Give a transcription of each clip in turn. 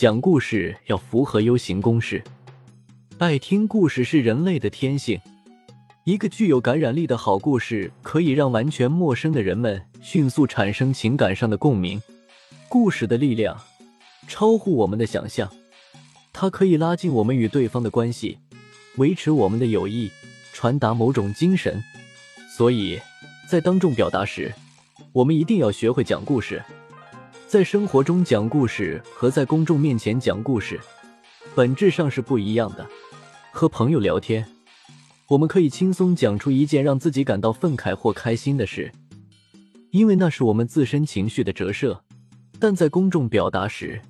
讲故事要符合 U 型公式，爱听故事是人类的天性。一个具有感染力的好故事，可以让完全陌生的人们迅速产生情感上的共鸣。故事的力量超乎我们的想象，它可以拉近我们与对方的关系，维持我们的友谊，传达某种精神。所以，在当众表达时，我们一定要学会讲故事。在生活中讲故事和在公众面前讲故事，本质上是不一样的。和朋友聊天，我们可以轻松讲出一件让自己感到愤慨或开心的事，因为那是我们自身情绪的折射。但在公众表达时，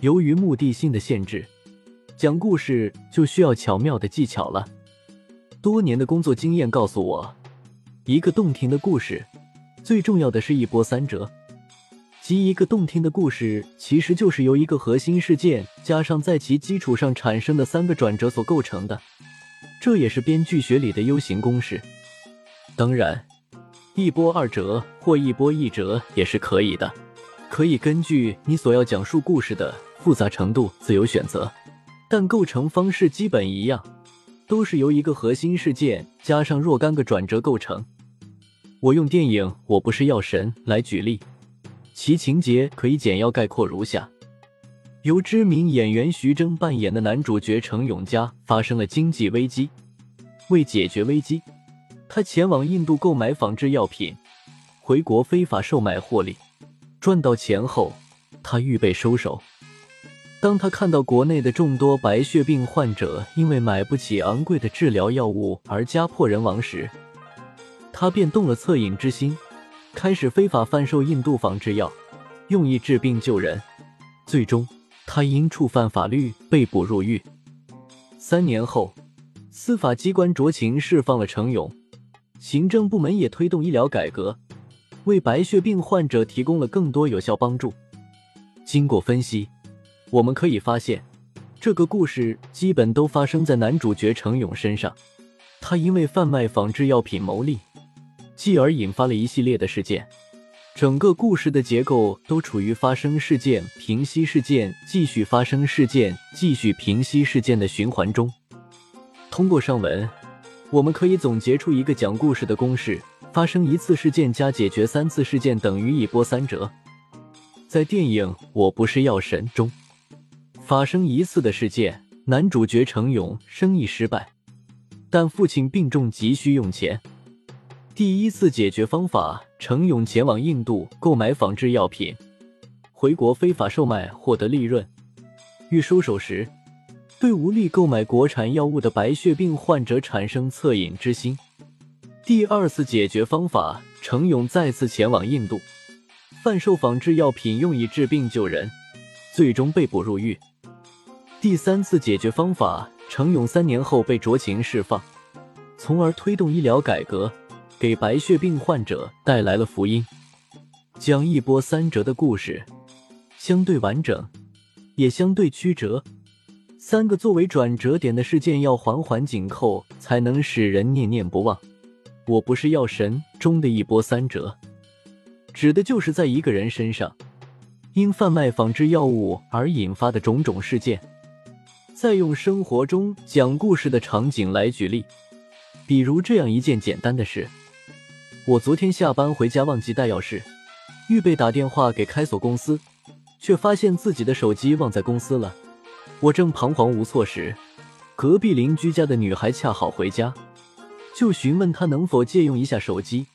由于目的性的限制，讲故事就需要巧妙的技巧了。多年的工作经验告诉我，一个动听的故事，最重要的是一波三折。即一个动听的故事，其实就是由一个核心事件加上在其基础上产生的三个转折所构成的。这也是编剧学里的 U 型公式。当然，一波二折或一波一折也是可以的，可以根据你所要讲述故事的复杂程度自由选择，但构成方式基本一样，都是由一个核心事件加上若干个转折构成。我用电影《我不是药神》来举例。其情节可以简要概括如下：由知名演员徐峥扮演的男主角程永嘉发生了经济危机，为解决危机，他前往印度购买仿制药品，回国非法售卖获利，赚到钱后，他预备收手。当他看到国内的众多白血病患者因为买不起昂贵的治疗药物而家破人亡时，他便动了恻隐之心。开始非法贩售印度仿制药，用以治病救人。最终，他因触犯法律被捕入狱。三年后，司法机关酌情释放了程勇。行政部门也推动医疗改革，为白血病患者提供了更多有效帮助。经过分析，我们可以发现，这个故事基本都发生在男主角程勇身上。他因为贩卖仿制药品牟利。继而引发了一系列的事件，整个故事的结构都处于发生事件、平息事件、继续发生事件、继续平息事件的循环中。通过上文，我们可以总结出一个讲故事的公式：发生一次事件加解决三次事件等于一波三折。在电影《我不是药神》中，发生一次的事件，男主角程勇生意失败，但父亲病重，急需用钱。第一次解决方法：程勇前往印度购买仿制药品，回国非法售卖获得利润。欲收手时，对无力购买国产药物的白血病患者产生恻隐之心。第二次解决方法：程勇再次前往印度，贩售仿制药品用以治病救人，最终被捕入狱。第三次解决方法：程勇三年后被酌情释放，从而推动医疗改革。给白血病患者带来了福音，讲一波三折的故事，相对完整，也相对曲折。三个作为转折点的事件要环环紧扣，才能使人念念不忘。我不是药神中的一波三折，指的就是在一个人身上因贩卖仿制药物而引发的种种事件。再用生活中讲故事的场景来举例，比如这样一件简单的事。我昨天下班回家忘记带钥匙，预备打电话给开锁公司，却发现自己的手机忘在公司了。我正彷徨无措时，隔壁邻居家的女孩恰好回家，就询问她能否借用一下手机，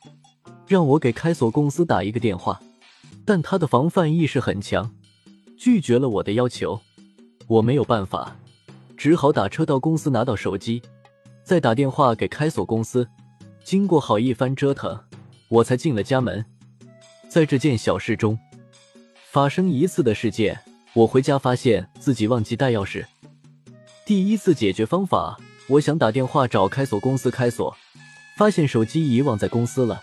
让我给开锁公司打一个电话。但她的防范意识很强，拒绝了我的要求。我没有办法，只好打车到公司拿到手机，再打电话给开锁公司。经过好一番折腾，我才进了家门。在这件小事中，发生一次的事件，我回家发现自己忘记带钥匙。第一次解决方法，我想打电话找开锁公司开锁，发现手机遗忘在公司了。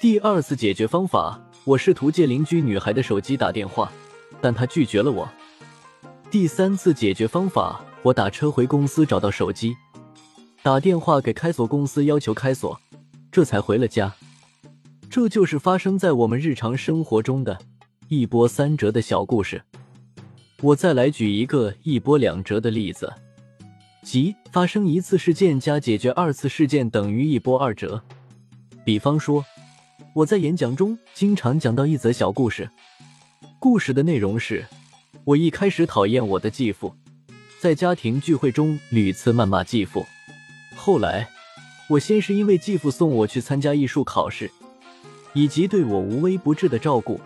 第二次解决方法，我试图借邻居女孩的手机打电话，但她拒绝了我。第三次解决方法，我打车回公司找到手机，打电话给开锁公司要求开锁，这才回了家。这就是发生在我们日常生活中的一波三折的小故事。我再来举一个一波两折的例子，即发生一次事件加解决二次事件等于一波二折。比方说，我在演讲中经常讲到一则小故事，故事的内容是。我一开始讨厌我的继父，在家庭聚会中屡次谩骂继父。后来，我先是因为继父送我去参加艺术考试，以及对我无微不至的照顾，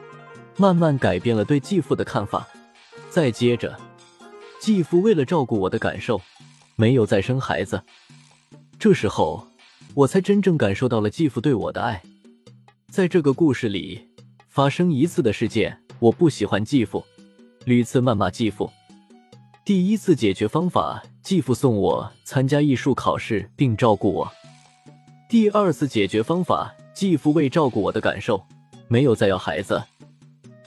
慢慢改变了对继父的看法。再接着，继父为了照顾我的感受，没有再生孩子。这时候，我才真正感受到了继父对我的爱。在这个故事里，发生一次的事件，我不喜欢继父。屡次谩骂继父。第一次解决方法，继父送我参加艺术考试并照顾我。第二次解决方法，继父为照顾我的感受，没有再要孩子。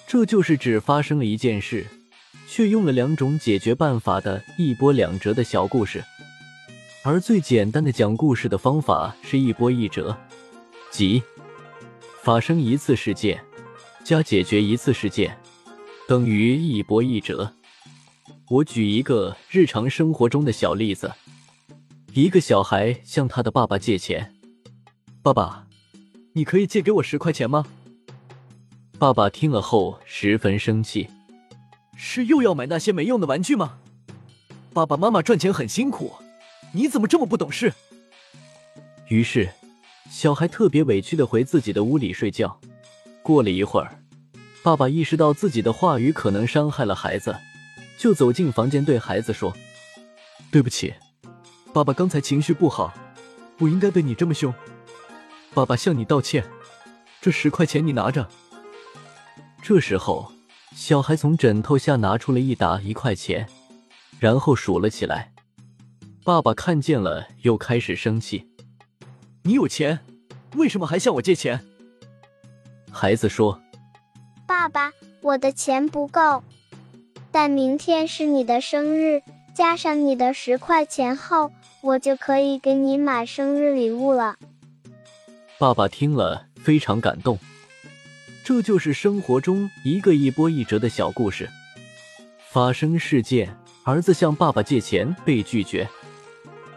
这就是只发生了一件事，却用了两种解决办法的一波两折的小故事。而最简单的讲故事的方法是一波一折，即发生一次事件加解决一次事件。等于一波一折。我举一个日常生活中的小例子：一个小孩向他的爸爸借钱，爸爸，你可以借给我十块钱吗？爸爸听了后十分生气，是又要买那些没用的玩具吗？爸爸妈妈赚钱很辛苦，你怎么这么不懂事？于是，小孩特别委屈的回自己的屋里睡觉。过了一会儿。爸爸意识到自己的话语可能伤害了孩子，就走进房间对孩子说：“对不起，爸爸刚才情绪不好，不应该对你这么凶。爸爸向你道歉，这十块钱你拿着。”这时候，小孩从枕头下拿出了一沓一块钱，然后数了起来。爸爸看见了，又开始生气：“你有钱，为什么还向我借钱？”孩子说。爸爸，我的钱不够，但明天是你的生日，加上你的十块钱后，我就可以给你买生日礼物了。爸爸听了非常感动，这就是生活中一个一波一折的小故事。发生事件：儿子向爸爸借钱被拒绝；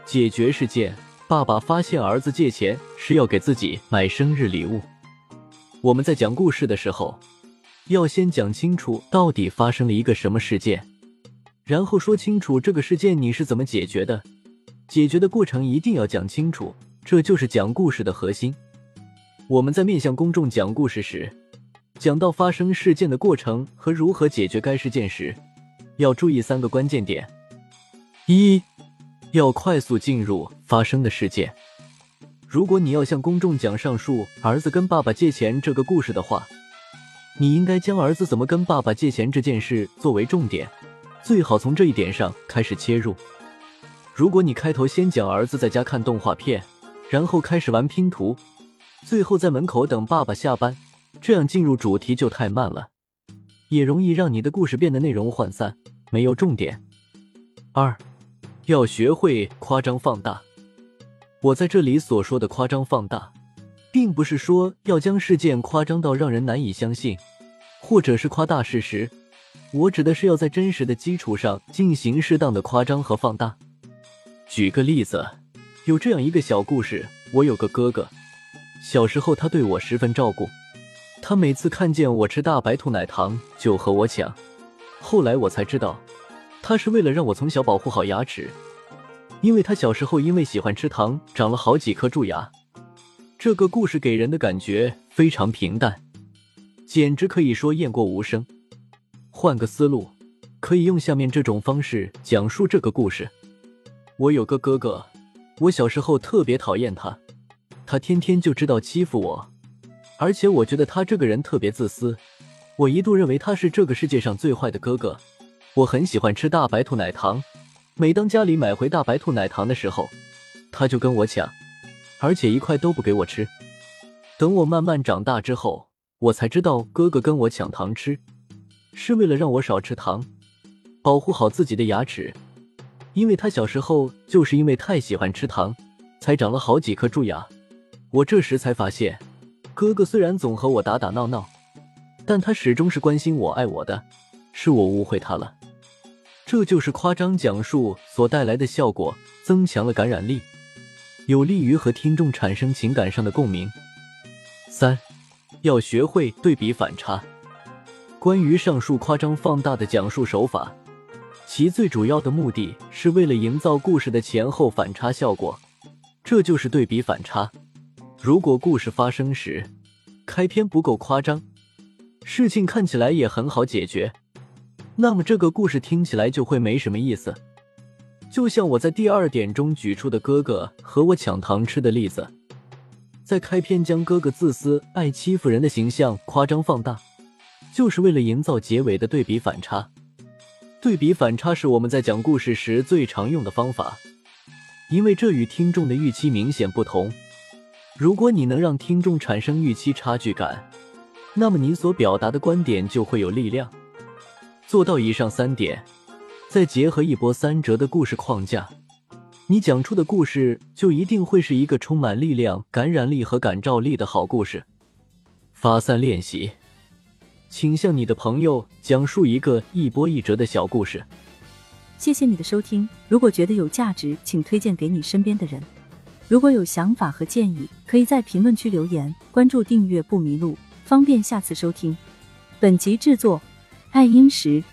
解决事件：爸爸发现儿子借钱是要给自己买生日礼物。我们在讲故事的时候。要先讲清楚到底发生了一个什么事件，然后说清楚这个事件你是怎么解决的，解决的过程一定要讲清楚，这就是讲故事的核心。我们在面向公众讲故事时，讲到发生事件的过程和如何解决该事件时，要注意三个关键点：一要快速进入发生的事件。如果你要向公众讲上述儿子跟爸爸借钱这个故事的话。你应该将儿子怎么跟爸爸借钱这件事作为重点，最好从这一点上开始切入。如果你开头先讲儿子在家看动画片，然后开始玩拼图，最后在门口等爸爸下班，这样进入主题就太慢了，也容易让你的故事变得内容涣散，没有重点。二，要学会夸张放大。我在这里所说的夸张放大。并不是说要将事件夸张到让人难以相信，或者是夸大事实。我指的是要在真实的基础上进行适当的夸张和放大。举个例子，有这样一个小故事：我有个哥哥，小时候他对我十分照顾，他每次看见我吃大白兔奶糖就和我抢。后来我才知道，他是为了让我从小保护好牙齿，因为他小时候因为喜欢吃糖，长了好几颗蛀牙。这个故事给人的感觉非常平淡，简直可以说雁过无声。换个思路，可以用下面这种方式讲述这个故事：我有个哥哥，我小时候特别讨厌他，他天天就知道欺负我，而且我觉得他这个人特别自私。我一度认为他是这个世界上最坏的哥哥。我很喜欢吃大白兔奶糖，每当家里买回大白兔奶糖的时候，他就跟我抢，而且一块都不给我吃。等我慢慢长大之后，我才知道哥哥跟我抢糖吃，是为了让我少吃糖，保护好自己的牙齿。因为他小时候就是因为太喜欢吃糖，才长了好几颗蛀牙。我这时才发现，哥哥虽然总和我打打闹闹，但他始终是关心我、爱我的，是我误会他了。这就是夸张讲述所带来的效果，增强了感染力，有利于和听众产生情感上的共鸣。三，要学会对比反差。关于上述夸张放大的讲述手法。其最主要的目的是为了营造故事的前后反差效果，这就是对比反差。如果故事发生时开篇不够夸张，事情看起来也很好解决，那么这个故事听起来就会没什么意思。就像我在第二点中举出的哥哥和我抢糖吃的例子，在开篇将哥哥自私、爱欺负人的形象夸张放大，就是为了营造结尾的对比反差。对比反差是我们在讲故事时最常用的方法，因为这与听众的预期明显不同。如果你能让听众产生预期差距感，那么你所表达的观点就会有力量。做到以上三点，再结合一波三折的故事框架，你讲出的故事就一定会是一个充满力量、感染力和感召力的好故事。发散练习。请向你的朋友讲述一个一波一折的小故事。谢谢你的收听，如果觉得有价值，请推荐给你身边的人。如果有想法和建议，可以在评论区留言。关注订阅不迷路，方便下次收听。本集制作：爱英石。